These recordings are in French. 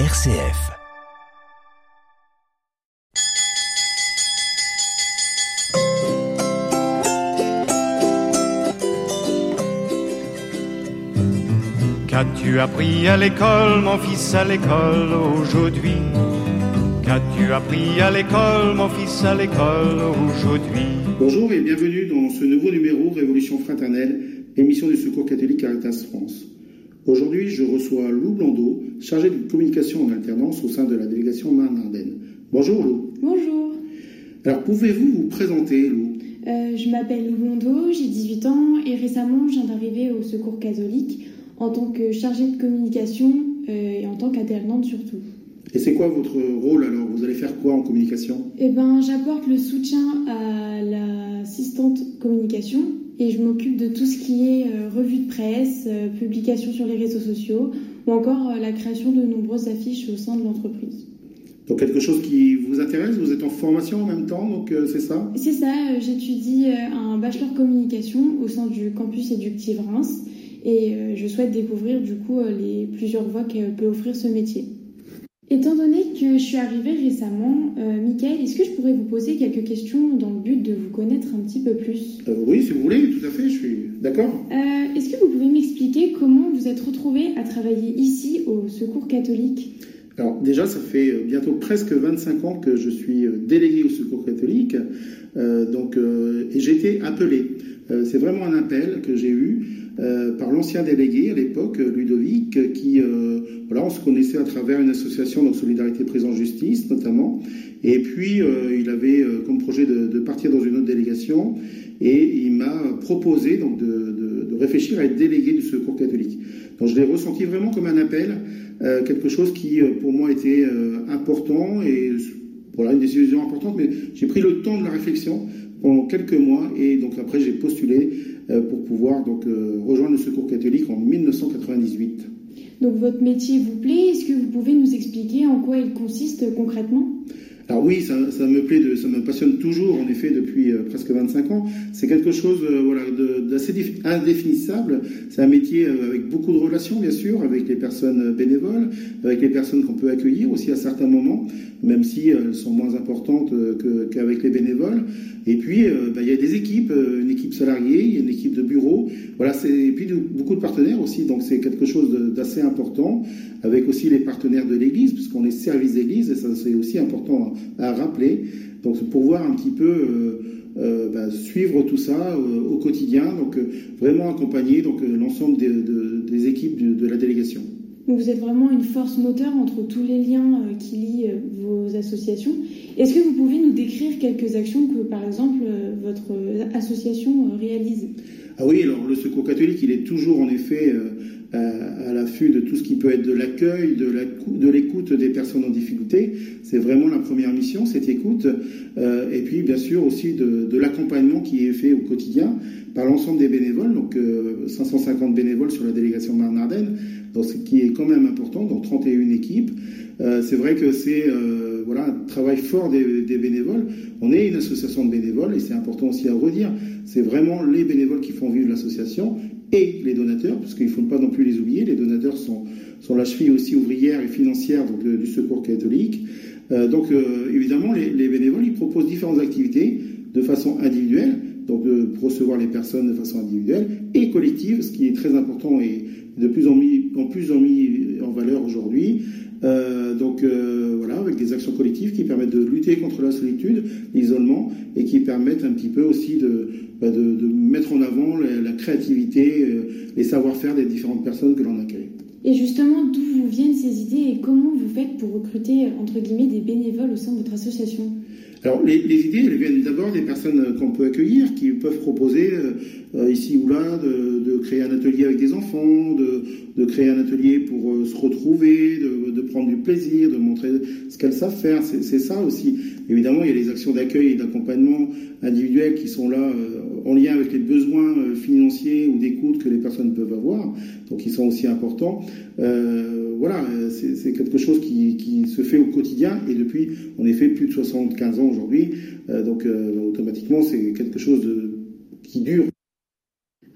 RCF. Qu'as-tu appris à l'école, mon fils, à l'école aujourd'hui? Qu'as-tu appris à l'école, mon fils, à l'école aujourd'hui? Bonjour et bienvenue dans ce nouveau numéro Révolution fraternelle, émission du Secours catholique Caritas France. Aujourd'hui, je reçois Lou Blondeau, chargé de communication en alternance au sein de la délégation Marne-Ardenne. Bonjour Lou. Bonjour. Alors pouvez-vous vous présenter Lou? Euh, je m'appelle Lou Blondeau, j'ai 18 ans et récemment je viens d'arriver au Secours catholique en tant que chargée de communication euh, et en tant qu'alternante surtout. Et c'est quoi votre rôle alors? Vous allez faire quoi en communication? Eh ben, j'apporte le soutien à l'assistante communication et je m'occupe de tout ce qui est euh, revue de presse, euh, publication sur les réseaux sociaux ou encore euh, la création de nombreuses affiches au sein de l'entreprise. Donc quelque chose qui vous intéresse Vous êtes en formation en même temps, donc c'est ça? C'est ça, j'étudie un bachelor communication au sein du campus éductif Reims et je souhaite découvrir du coup les plusieurs voies que peut offrir ce métier. Étant donné que je suis arrivée récemment, euh, Mickaël, est-ce que je pourrais vous poser quelques questions dans le but de vous connaître un petit peu plus? Euh, Oui, si vous voulez, tout à fait, je suis d'accord. Euh, Est-ce que vous pouvez m'expliquer comment vous êtes retrouvé à travailler ici au Secours catholique? Alors déjà, ça fait euh, bientôt presque 25 ans que je suis délégué au Secours catholique, donc et j'ai été appelé. Euh, c'est vraiment un appel que j'ai eu euh, par l'ancien délégué à l'époque, euh, Ludovic, qui voilà, on se connaissait à travers une association donc Solidarité Présence Justice notamment. Et puis il avait comme projet de, partir dans une autre délégation et il m'a proposé donc de, de- réfléchir à être délégué du Secours catholique. Donc je l'ai ressenti vraiment comme un appel, quelque chose qui pour moi était important et voilà une décision importante. Mais j'ai pris le temps de la réflexion pendant quelques mois et donc après j'ai postulé euh, pour pouvoir donc euh, rejoindre le Secours catholique en 1998. Donc votre métier vous plaît? Est-ce que vous pouvez nous expliquer en quoi il consiste concrètement? Alors oui, ça, me plaît, de, ça me passionne toujours, en effet, depuis euh, presque 25 ans. C'est quelque chose euh, voilà, d'assez défi- indéfinissable. C'est un métier euh, avec beaucoup de relations, bien sûr, avec les personnes bénévoles, avec les personnes qu'on peut accueillir aussi à certains moments, même si elles sont moins importantes qu'avec les bénévoles. Et puis, bah, il y a des équipes, une équipe salariée, une équipe de bureau. Voilà, et puis beaucoup de partenaires aussi. Donc c'est quelque chose d'assez important, avec aussi les partenaires de l'Église, puisqu'on est service d'Église, et ça c'est aussi important à, rappeler. Donc c'est pour voir un petit peu euh, euh, bah, suivre tout ça euh, au quotidien, donc vraiment accompagner donc l'ensemble des, de- des équipes de, de la délégation. Donc vous êtes vraiment une force moteur entre tous les liens qui lient vos associations. Est-ce que vous pouvez nous décrire quelques actions que, par exemple, votre association réalise? Ah oui, alors le Secours catholique, il est toujours en effet de tout ce qui peut être de l'accueil, de l'écoute des personnes en difficulté. C'est vraiment la première mission, cette écoute. Euh, et puis, bien sûr, aussi de, l'accompagnement qui est fait au quotidien par l'ensemble des bénévoles, donc euh, 550 bénévoles sur la délégation Marne-Ardenne, ce qui est quand même important, dans 31 équipes. Euh, c'est vrai que c'est euh, voilà, un travail fort des bénévoles. On est une association de bénévoles et c'est important aussi à redire. C'est vraiment les bénévoles qui font vivre l'association et les donateurs, parce qu'il ne faut pas non plus les oublier. Les donateurs sont, la cheville aussi ouvrière et financière de- du Secours catholique. Euh, donc euh, évidemment, les, les bénévoles, ils proposent différentes activités de façon individuelle, donc de recevoir les personnes de façon individuelle et collective, ce qui est très important et de plus en plus en mis en valeur aujourd'hui. Actions collectives qui permettent de lutter contre la solitude, l'isolement, et qui permettent un petit peu aussi de, bah, de, mettre en avant la, la créativité, euh, les savoir-faire des différentes personnes que l'on accueille. Et justement, d'où vous viennent ces idées et comment vous faites pour recruter, entre guillemets, des bénévoles au sein de votre association? Alors les, idées, elles viennent d'abord des personnes euh, qu'on peut accueillir, qui peuvent proposer euh, euh, ici ou là de, créer un atelier avec des enfants, de, créer un atelier pour se retrouver, de, prendre du plaisir, de montrer ce qu'elles savent faire. C'est ça aussi. Évidemment, il y a les actions d'accueil et d'accompagnement individuel qui sont là en lien avec les besoins euh, financiers ou d'écoute que les personnes peuvent avoir, donc ils sont aussi importants. Euh, voilà, c'est quelque chose qui, se fait au quotidien et depuis, en effet, plus de 75 ans aujourd'hui. Euh, donc automatiquement, c'est quelque chose qui dure.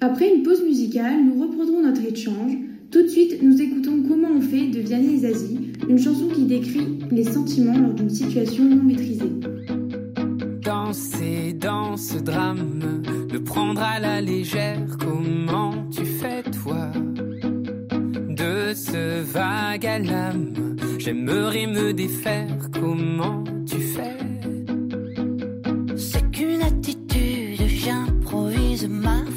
Après une pause musicale, nous reprendrons notre échange. Tout de suite, nous écoutons Comment on fait de Vianney Zazie, une chanson qui décrit les sentiments lors d'une situation non maîtrisée. Dans ce drame, le prendre à la légère, comment tu fais toi? De ce vague à l'âme, j'aimerais me défaire, comment tu fais? C'est qu'une attitude, j'improvise ma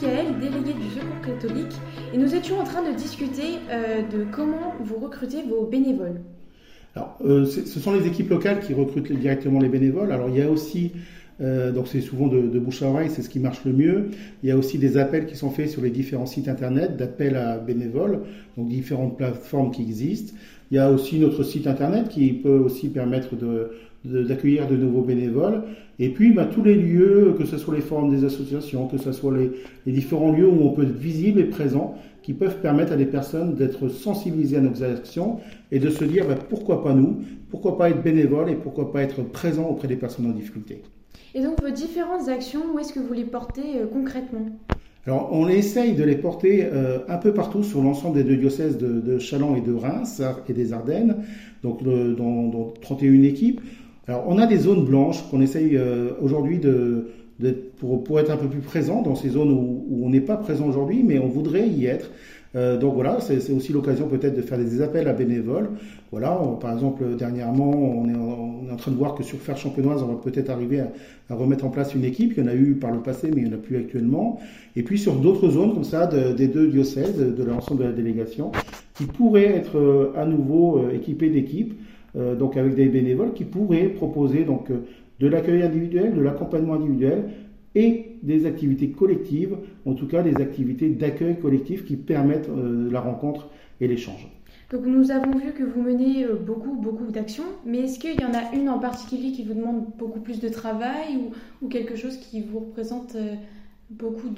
Michael, délégué du Secours catholique, et nous étions en train de discuter euh, de comment vous recrutez vos bénévoles. Alors, euh, ce sont les équipes locales qui recrutent directement les bénévoles. Alors, il y a aussi, euh, donc c'est souvent de, de bouche à oreille, c'est ce qui marche le mieux. Il y a aussi des appels qui sont faits sur les différents sites internet d'appels à bénévoles, donc différentes plateformes qui existent. Il y a aussi notre site internet qui peut aussi permettre de- d'accueillir de, nouveaux bénévoles. Et puis, bah, tous les lieux, que ce soit les forums des associations, que ce soit les, les différents lieux où on peut être visible et présent, qui peuvent permettre à des personnes d'être sensibilisées à nos actions et de se dire bah, pourquoi pas nous, pourquoi pas être bénévole et pourquoi pas être présent auprès des personnes en difficulté. Et donc vos différentes actions, où est-ce que vous les portez euh, concrètement? Alors, on essaye de les porter euh, un peu partout sur l'ensemble des deux diocèses de, de Châlons et de Reims et des Ardennes, donc le- dans, dans 31 équipes. Alors, on a des zones blanches qu'on essaye euh, aujourd'hui de, de- pour, pour être un peu plus présent dans ces zones où, où on n'est pas présent aujourd'hui, mais on voudrait y être. Euh, donc voilà, c'est aussi l'occasion peut-être de faire des appels à bénévoles. Voilà, on- par exemple, dernièrement, on est, en, on est en train de voir que sur Faire Champenoise, on va peut-être arriver à, à remettre en place une équipe. Il y en a eu par le passé, mais il n'y en a plus actuellement. Et puis sur d'autres zones comme ça, de- des deux diocèses, de, l'ensemble de la délégation, qui pourraient être euh, à nouveau euh, équipés d'équipes, donc avec des bénévoles, qui pourraient proposer donc euh, de l'accueil individuel, de l'accompagnement individuel et des activités collectives, en tout cas des activités d'accueil collectif qui permettent euh, la rencontre et l'échange. Donc nous avons vu que vous menez euh, beaucoup, beaucoup d'actions, mais est-ce qu'il y en a une en particulier qui vous demande beaucoup plus de travail ou, ou quelque chose qui vous représente euh, beaucoup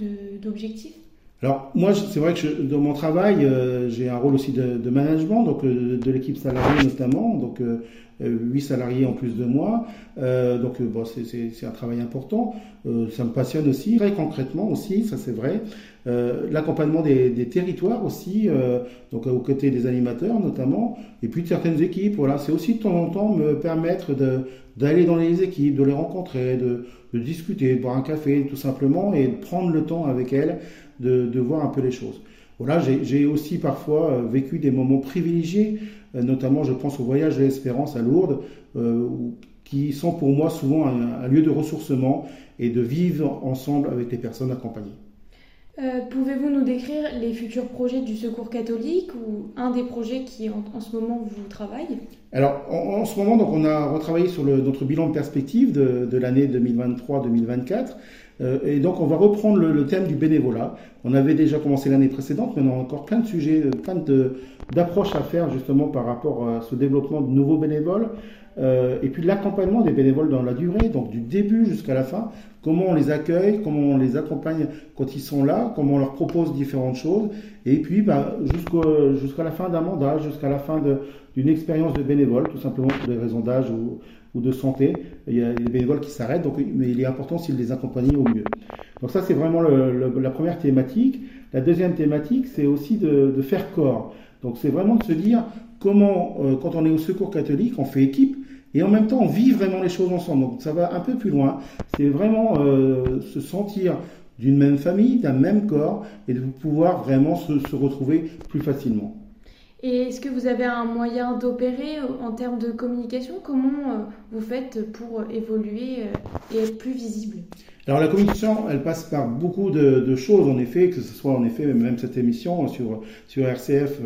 d'objectifs? Alors moi, c'est vrai que je, dans mon travail, euh, j'ai un rôle aussi de, de management, donc euh, de l'équipe salariée notamment, donc euh, huit salariés en plus de moi. donc bon, c'est un travail important. ça me passionne aussi, très concrètement aussi, ça c'est vrai. L'accompagnement des, des, territoires aussi, donc aux côtés des animateurs notamment, et puis de certaines équipes. Voilà, c'est aussi de temps en temps me permettre d'aller dans les équipes, de les rencontrer, de, de discuter, de boire un café tout simplement et de prendre le temps avec elles de, voir un peu les choses. Voilà, j'ai aussi parfois euh, vécu des moments privilégiés, euh, notamment je pense au voyage de l'espérance à Lourdes, euh, qui sont pour moi souvent un, lieu de ressourcement et de vivre ensemble avec les personnes accompagnées. Pouvez-vous nous décrire les futurs projets du Secours catholique ou un des projets qui en, ce moment vous travaille? Alors en, ce moment, donc, on a retravaillé sur notre bilan de perspective de, l'année 2023-2024 euh, et donc on va reprendre le, thème du bénévolat. On avait déjà commencé l'année précédente, mais on a encore plein de sujets, euh, plein d'approches à faire justement par rapport à ce développement de nouveaux bénévoles. Euh, et puis l'accompagnement des bénévoles dans la durée, donc du début jusqu'à la fin, comment on les accueille, comment on les accompagne quand ils sont là, comment on leur propose différentes choses, et puis bah, jusqu'à la fin d'un mandat, jusqu'à la fin d'une expérience de bénévole, tout simplement pour des raisons d'âge ou, de santé. Il y a des bénévoles qui s'arrêtent, donc, mais il est important s'ils les accompagnent au mieux. Donc ça, c'est vraiment la première thématique. La deuxième thématique, c'est aussi de, faire corps. Donc c'est vraiment de se dire comment, euh, quand on est au secours catholique, on fait équipe et en même temps on vit vraiment les choses ensemble. Donc ça va un peu plus loin. C'est vraiment euh, se sentir d'une même famille, d'un même corps et de pouvoir vraiment se retrouver plus facilement. Et est-ce que vous avez un moyen d'opérer euh, en termes de communication? Comment euh, vous faites pour évoluer et être plus visible? Alors la communication, elle passe par beaucoup de, choses en effet, que ce soit en effet même cette émission sur sur RCF,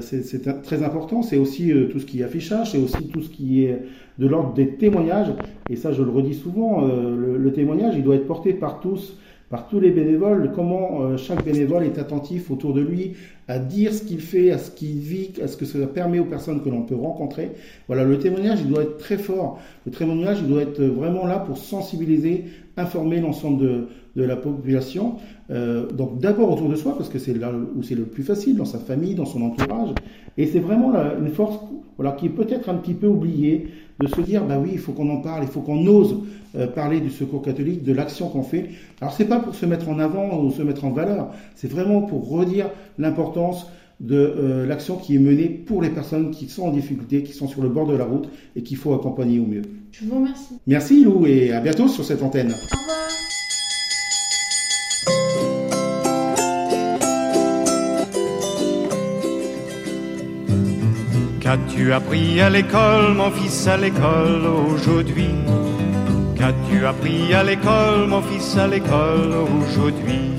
c'est très important. C'est aussi tout ce qui est affichage, c'est aussi tout ce qui est de l'ordre des témoignages. Et ça, je le redis souvent, le, le, témoignage, il doit être porté par tous par tous les bénévoles, comment euh, chaque bénévole est attentif autour de lui à dire ce qu'il fait, à ce qu'il vit, à ce que ça permet aux personnes que l'on peut rencontrer. Voilà, le témoignage, il doit être très fort. Le témoignage, il doit être vraiment là pour sensibiliser, informer l'ensemble de, de, la population. Euh, donc d'abord autour de soi, parce que c'est là où c'est le plus facile, dans sa famille, dans son entourage. Et c'est vraiment une force voilà, qui est peut-être un petit peu oubliée de se dire, bah oui, il faut qu'on en parle, il faut qu'on ose euh, parler du secours catholique, de l'action qu'on fait. Alors c'est pas pour se mettre en avant ou se mettre en valeur, c'est vraiment pour redire l'importance de euh, l'action qui est menée pour les personnes qui sont en difficulté, qui sont sur le bord de la route et qu'il faut accompagner au mieux. Je vous remercie. Merci Lou et à bientôt sur cette antenne. Au revoir. Qu'as-tu appris à l'école, mon fils, à l'école aujourd'hui? Qu'as-tu appris à l'école, mon fils, à l'école aujourd'hui?